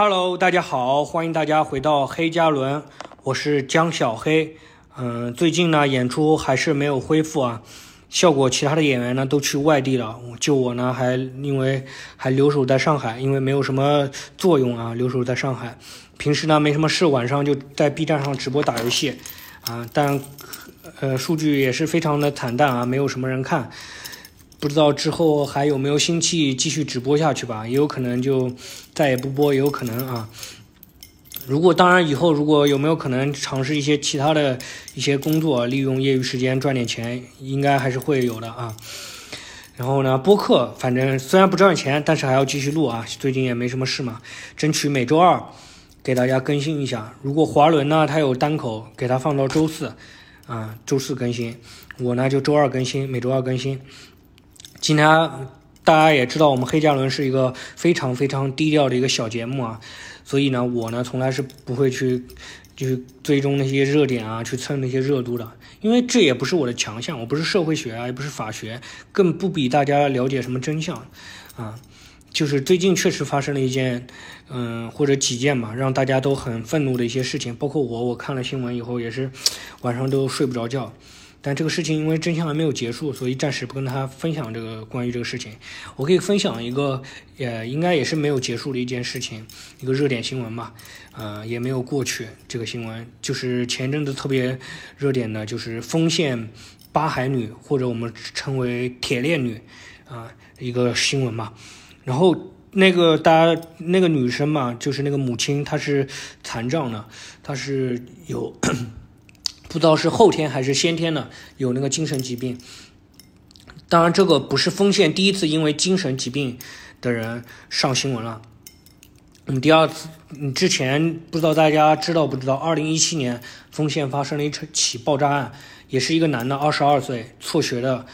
Hello，大家好，欢迎大家回到黑加仑，我是江小黑。嗯，最近呢演出还是没有恢复啊，效果其他的演员呢都去外地了，就我呢还因为还留守在上海，因为没有什么作用啊，留守在上海。平时呢没什么事，晚上就在 B 站上直播打游戏啊，但呃数据也是非常的惨淡啊，没有什么人看。不知道之后还有没有心气继续直播下去吧？也有可能就再也不播，也有可能啊。如果当然以后如果有没有可能尝试一些其他的一些工作，利用业余时间赚点钱，应该还是会有的啊。然后呢，播客反正虽然不赚钱，但是还要继续录啊。最近也没什么事嘛，争取每周二给大家更新一下。如果华伦呢，他有单口，给他放到周四啊，周四更新。我呢就周二更新，每周二更新。今天大家也知道，我们黑加仑是一个非常非常低调的一个小节目啊，所以呢，我呢从来是不会去就是追踪那些热点啊，去蹭那些热度的，因为这也不是我的强项，我不是社会学啊，也不是法学，更不比大家了解什么真相啊。就是最近确实发生了一件，嗯，或者几件嘛，让大家都很愤怒的一些事情，包括我，我看了新闻以后也是晚上都睡不着觉。但这个事情因为真相还没有结束，所以暂时不跟他分享这个关于这个事情。我可以分享一个，也应该也是没有结束的一件事情，一个热点新闻吧，呃，也没有过去。这个新闻就是前阵子特别热点的，就是丰县八海女，或者我们称为铁链女，啊，一个新闻嘛。然后那个大家那个女生嘛，就是那个母亲，她是残障的，她是有。不知道是后天还是先天的，有那个精神疾病。当然，这个不是丰县第一次因为精神疾病的人上新闻了。嗯，第二次，嗯，之前不知道大家知道不知道？二零一七年丰县发生了一起爆炸案，也是一个男的，二十二岁，辍学的，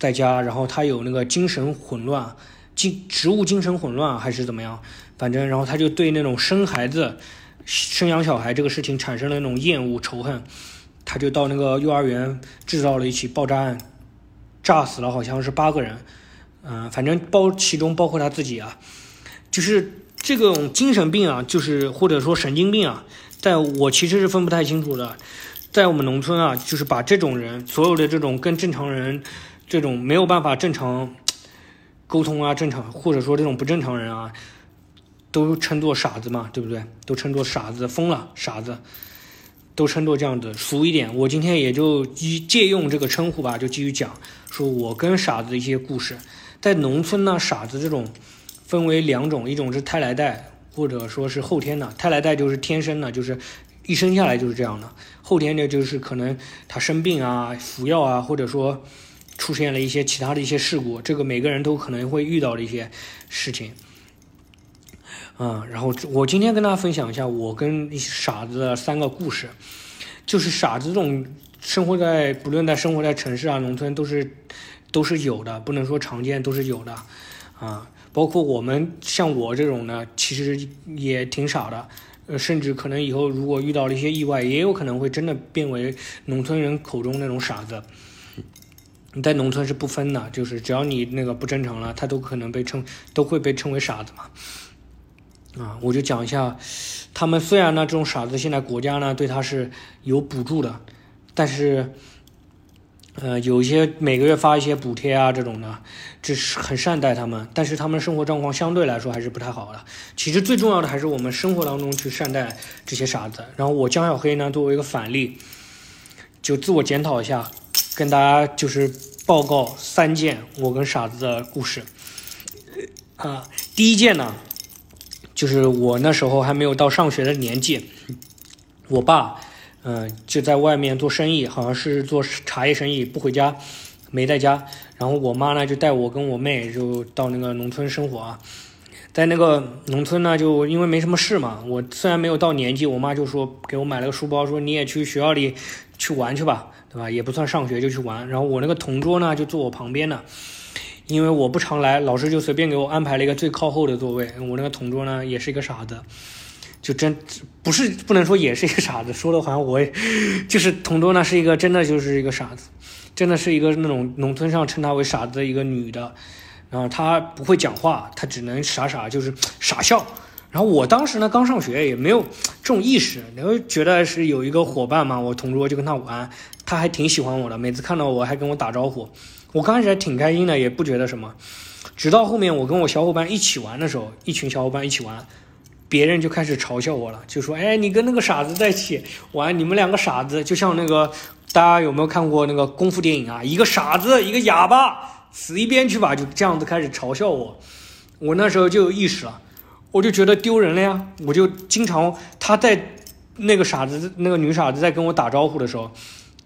在家，然后他有那个精神混乱，精植物精神混乱还是怎么样？反正，然后他就对那种生孩子、生养小孩这个事情产生了那种厌恶、仇恨。他就到那个幼儿园制造了一起爆炸案，炸死了好像是八个人，嗯，反正包其中包括他自己啊，就是这种精神病啊，就是或者说神经病啊，在我其实是分不太清楚的，在我们农村啊，就是把这种人所有的这种跟正常人这种没有办法正常沟通啊，正常或者说这种不正常人啊，都称作傻子嘛，对不对？都称作傻子，疯了，傻子。都称作这样子俗一点，我今天也就一借用这个称呼吧，就继续讲，说我跟傻子的一些故事。在农村呢，傻子这种分为两种，一种是胎来带，或者说是后天的。胎来带就是天生的，就是一生下来就是这样的；后天的，就是可能他生病啊、服药啊，或者说出现了一些其他的一些事故，这个每个人都可能会遇到的一些事情。嗯，然后我今天跟大家分享一下我跟傻子的三个故事，就是傻子这种生活在不论在生活在城市啊、农村都是都是有的，不能说常见，都是有的啊。包括我们像我这种呢，其实也挺傻的，呃，甚至可能以后如果遇到了一些意外，也有可能会真的变为农村人口中那种傻子。你在农村是不分的，就是只要你那个不正常了，他都可能被称都会被称为傻子嘛。啊，我就讲一下，他们虽然呢这种傻子现在国家呢对他是有补助的，但是，呃，有一些每个月发一些补贴啊这种的，这是很善待他们，但是他们生活状况相对来说还是不太好的。其实最重要的还是我们生活当中去善待这些傻子。然后我江小黑呢作为一个反例，就自我检讨一下，跟大家就是报告三件我跟傻子的故事。啊，第一件呢。就是我那时候还没有到上学的年纪，我爸，嗯，就在外面做生意，好像是做茶叶生意，不回家，没在家。然后我妈呢，就带我跟我妹就到那个农村生活啊。在那个农村呢，就因为没什么事嘛，我虽然没有到年纪，我妈就说给我买了个书包，说你也去学校里去玩去吧，对吧？也不算上学，就去玩。然后我那个同桌呢，就坐我旁边呢。因为我不常来，老师就随便给我安排了一个最靠后的座位。我那个同桌呢，也是一个傻子，就真不是不能说也是一个傻子，说的好像我也就是同桌呢是一个真的就是一个傻子，真的是一个那种农村上称她为傻子的一个女的，然后她不会讲话，她只能傻傻就是傻笑，然后我当时呢刚上学，也没有这种意识，然后觉得是有一个伙伴嘛，我同桌就跟他玩，他还挺喜欢我的，每次看到我还跟我打招呼，我刚开始还挺开心的，也不觉得什么。直到后面我跟我小伙伴一起玩的时候，一群小伙伴一起玩，别人就开始嘲笑我了，就说：“哎，你跟那个傻子在一起玩，你们两个傻子，就像那个大家有没有看过那个功夫电影啊？一个傻子，一个哑巴，死一边去吧！”就这样子开始嘲笑我。我那时候就有意识了。我就觉得丢人了呀！我就经常他在那个傻子那个女傻子在跟我打招呼的时候，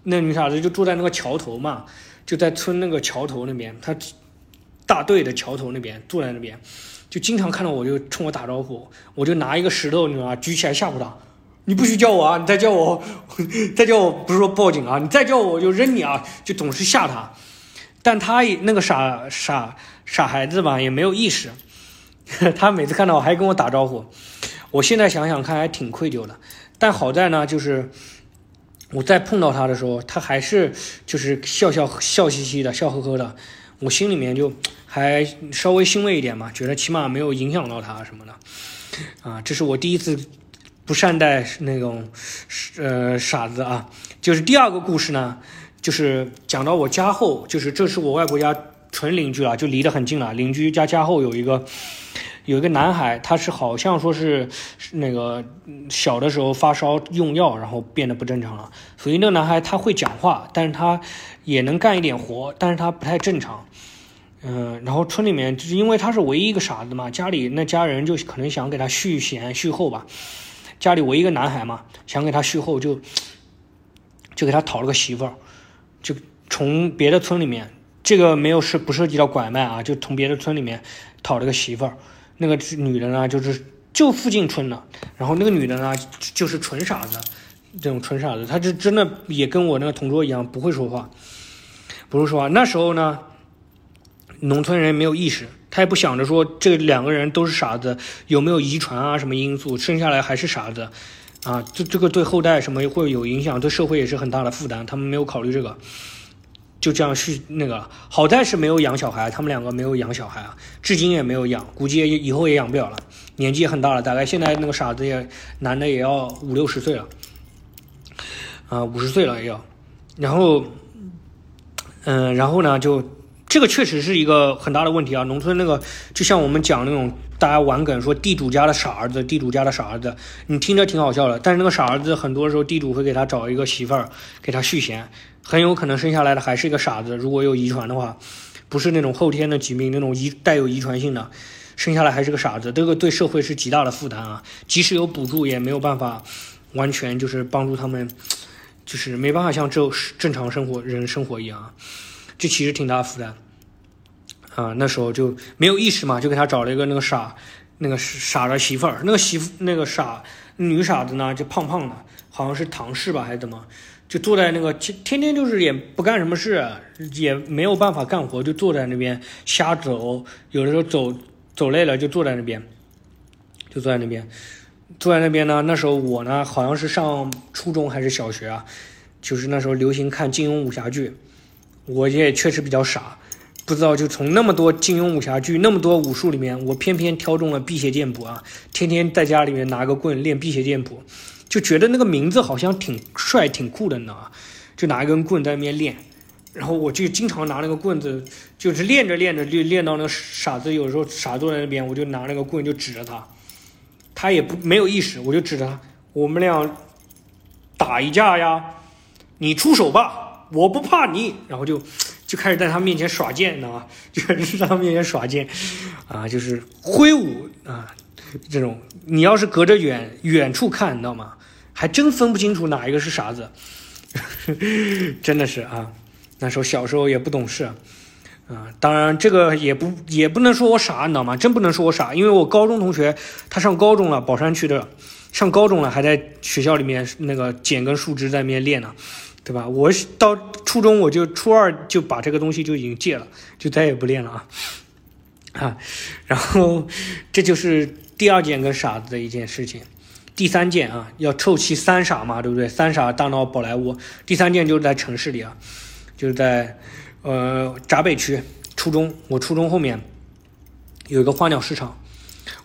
那女傻子就住在那个桥头嘛，就在村那个桥头那边，他大队的桥头那边坐在那边，就经常看到我就冲我打招呼，我就拿一个石头，你知道吗？举起来吓唬他，你不许叫我啊！你再叫我，再叫我不是说报警啊！你再叫我就扔你啊！就总是吓他，但他也那个傻傻傻孩子吧，也没有意识。他每次看到我还跟我打招呼，我现在想想看还挺愧疚的。但好在呢，就是我再碰到他的时候，他还是就是笑笑笑嘻嘻的，笑呵呵的，我心里面就还稍微欣慰一点嘛，觉得起码没有影响到他什么的。啊，这是我第一次不善待那种呃傻子啊。就是第二个故事呢，就是讲到我家后，就是这是我外婆家。纯邻居了，就离得很近了。邻居家家后有一个，有一个男孩，他是好像说是那个小的时候发烧用药，然后变得不正常了。所以那个男孩他会讲话，但是他也能干一点活，但是他不太正常。嗯，然后村里面就是因为他是唯一一个傻子嘛，家里那家人就可能想给他续弦续后吧。家里唯一一个男孩嘛，想给他续后，就就给他讨了个媳妇儿，就从别的村里面。这个没有涉不涉及到拐卖啊，就从别的村里面讨了个媳妇儿，那个女的呢就是就附近村的，然后那个女的呢就是纯傻子，这种纯傻子，她就真的也跟我那个同桌一样不会说话，不会说话。那时候呢，农村人没有意识，他也不想着说这两个人都是傻子，有没有遗传啊什么因素，生下来还是傻子，啊，这这个对后代什么会有影响，对社会也是很大的负担，他们没有考虑这个。就这样是那个，好在是没有养小孩，他们两个没有养小孩啊，至今也没有养，估计也以后也养不了了，年纪也很大了，大概现在那个傻子也男的也要五六十岁了，啊，五十岁了也要，然后，嗯，然后呢，就这个确实是一个很大的问题啊，农村那个就像我们讲那种大家玩梗说地主家的傻儿子，地主家的傻儿子，你听着挺好笑的，但是那个傻儿子很多时候地主会给他找一个媳妇儿给他续弦。很有可能生下来的还是一个傻子，如果有遗传的话，不是那种后天的疾病，那种遗带有遗传性的，生下来还是个傻子，这个对社会是极大的负担啊！即使有补助，也没有办法完全就是帮助他们，就是没办法像正正常生活人生活一样，这其实挺大负担啊！那时候就没有意识嘛，就给他找了一个那个傻那个傻的媳妇儿，那个媳妇那个傻女傻子呢，就胖胖的，好像是唐氏吧还是怎么？就坐在那个天天天就是也不干什么事，也没有办法干活，就坐在那边瞎走。有的时候走走累了就坐在那边，就坐在那边，坐在那边呢。那时候我呢好像是上初中还是小学啊，就是那时候流行看金庸武侠剧，我也确实比较傻，不知道就从那么多金庸武侠剧那么多武术里面，我偏偏挑中了辟邪剑谱啊，天天在家里面拿个棍练辟邪剑谱。就觉得那个名字好像挺帅、挺酷的呢，就拿一根棍在那边练，然后我就经常拿那个棍子，就是练着练着就练到那个傻子，有时候傻坐在那边，我就拿那个棍就指着他，他也不没有意识，我就指着他，我们俩打一架呀，你出手吧，我不怕你，然后就就开始在他面前耍剑，你知道吗？就是在他面前耍剑，啊，就是挥舞啊，这种你要是隔着远远处看，你知道吗？还真分不清楚哪一个是傻子，真的是啊，那时候小时候也不懂事，啊，当然这个也不也不能说我傻，你知道吗？真不能说我傻，因为我高中同学他上高中了，宝山区的，上高中了还在学校里面那个捡根树枝在那边练呢，对吧？我到初中我就初二就把这个东西就已经戒了，就再也不练了啊，啊，然后这就是第二件跟傻子的一件事情。第三件啊，要凑齐三傻嘛，对不对？三傻大闹宝莱坞。第三件就是在城市里啊，就是在呃闸北区初中。我初中后面有一个花鸟市场，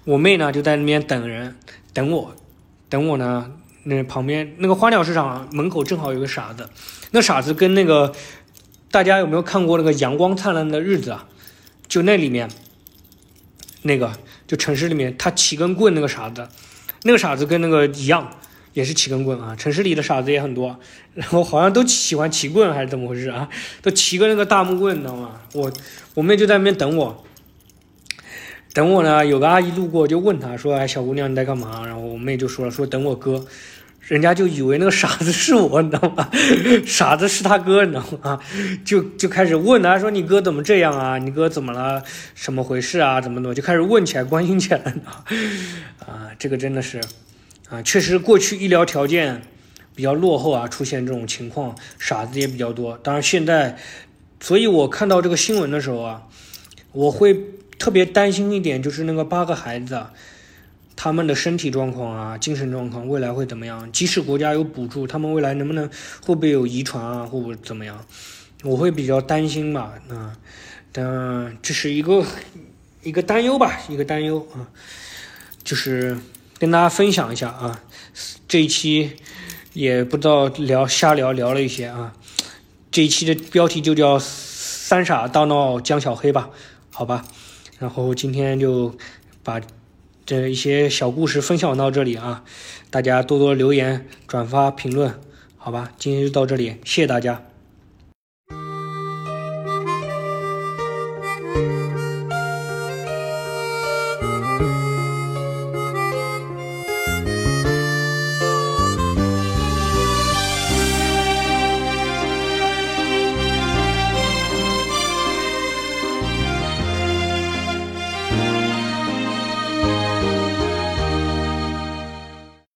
我妹呢就在那边等人，等我，等我呢。那旁边那个花鸟市场门口正好有个傻子，那傻子跟那个大家有没有看过那个《阳光灿烂的日子》啊？就那里面那个就城市里面他骑根棍那个傻子，那个傻子跟那个一样，也是骑根棍啊。城市里的傻子也很多，然后好像都喜欢骑棍还是怎么回事啊？都骑个那个大木棍，你知道吗？我我妹就在那边等我。等我呢，有个阿姨路过，就问他说：“哎，小姑娘你在干嘛？”然后我妹就说了：“说等我哥。”人家就以为那个傻子是我，你知道吗？傻子是他哥，你知道吗？就就开始问他说：“你哥怎么这样啊？你哥怎么了？什么回事啊？怎么怎么？”就开始问起来，关心起来了。啊，这个真的是，啊，确实过去医疗条件比较落后啊，出现这种情况，傻子也比较多。当然现在，所以我看到这个新闻的时候啊，我会。特别担心一点就是那个八个孩子，他们的身体状况啊、精神状况，未来会怎么样？即使国家有补助，他们未来能不能会不会有遗传啊，或者怎么样？我会比较担心吧。啊，但这是一个一个担忧吧，一个担忧啊，就是跟大家分享一下啊。这一期也不知道聊瞎聊聊了一些啊，这一期的标题就叫“三傻大闹江小黑”吧，好吧。然后今天就把这一些小故事分享到这里啊大家多多留言转发评论好吧？今天就到这里谢谢大家。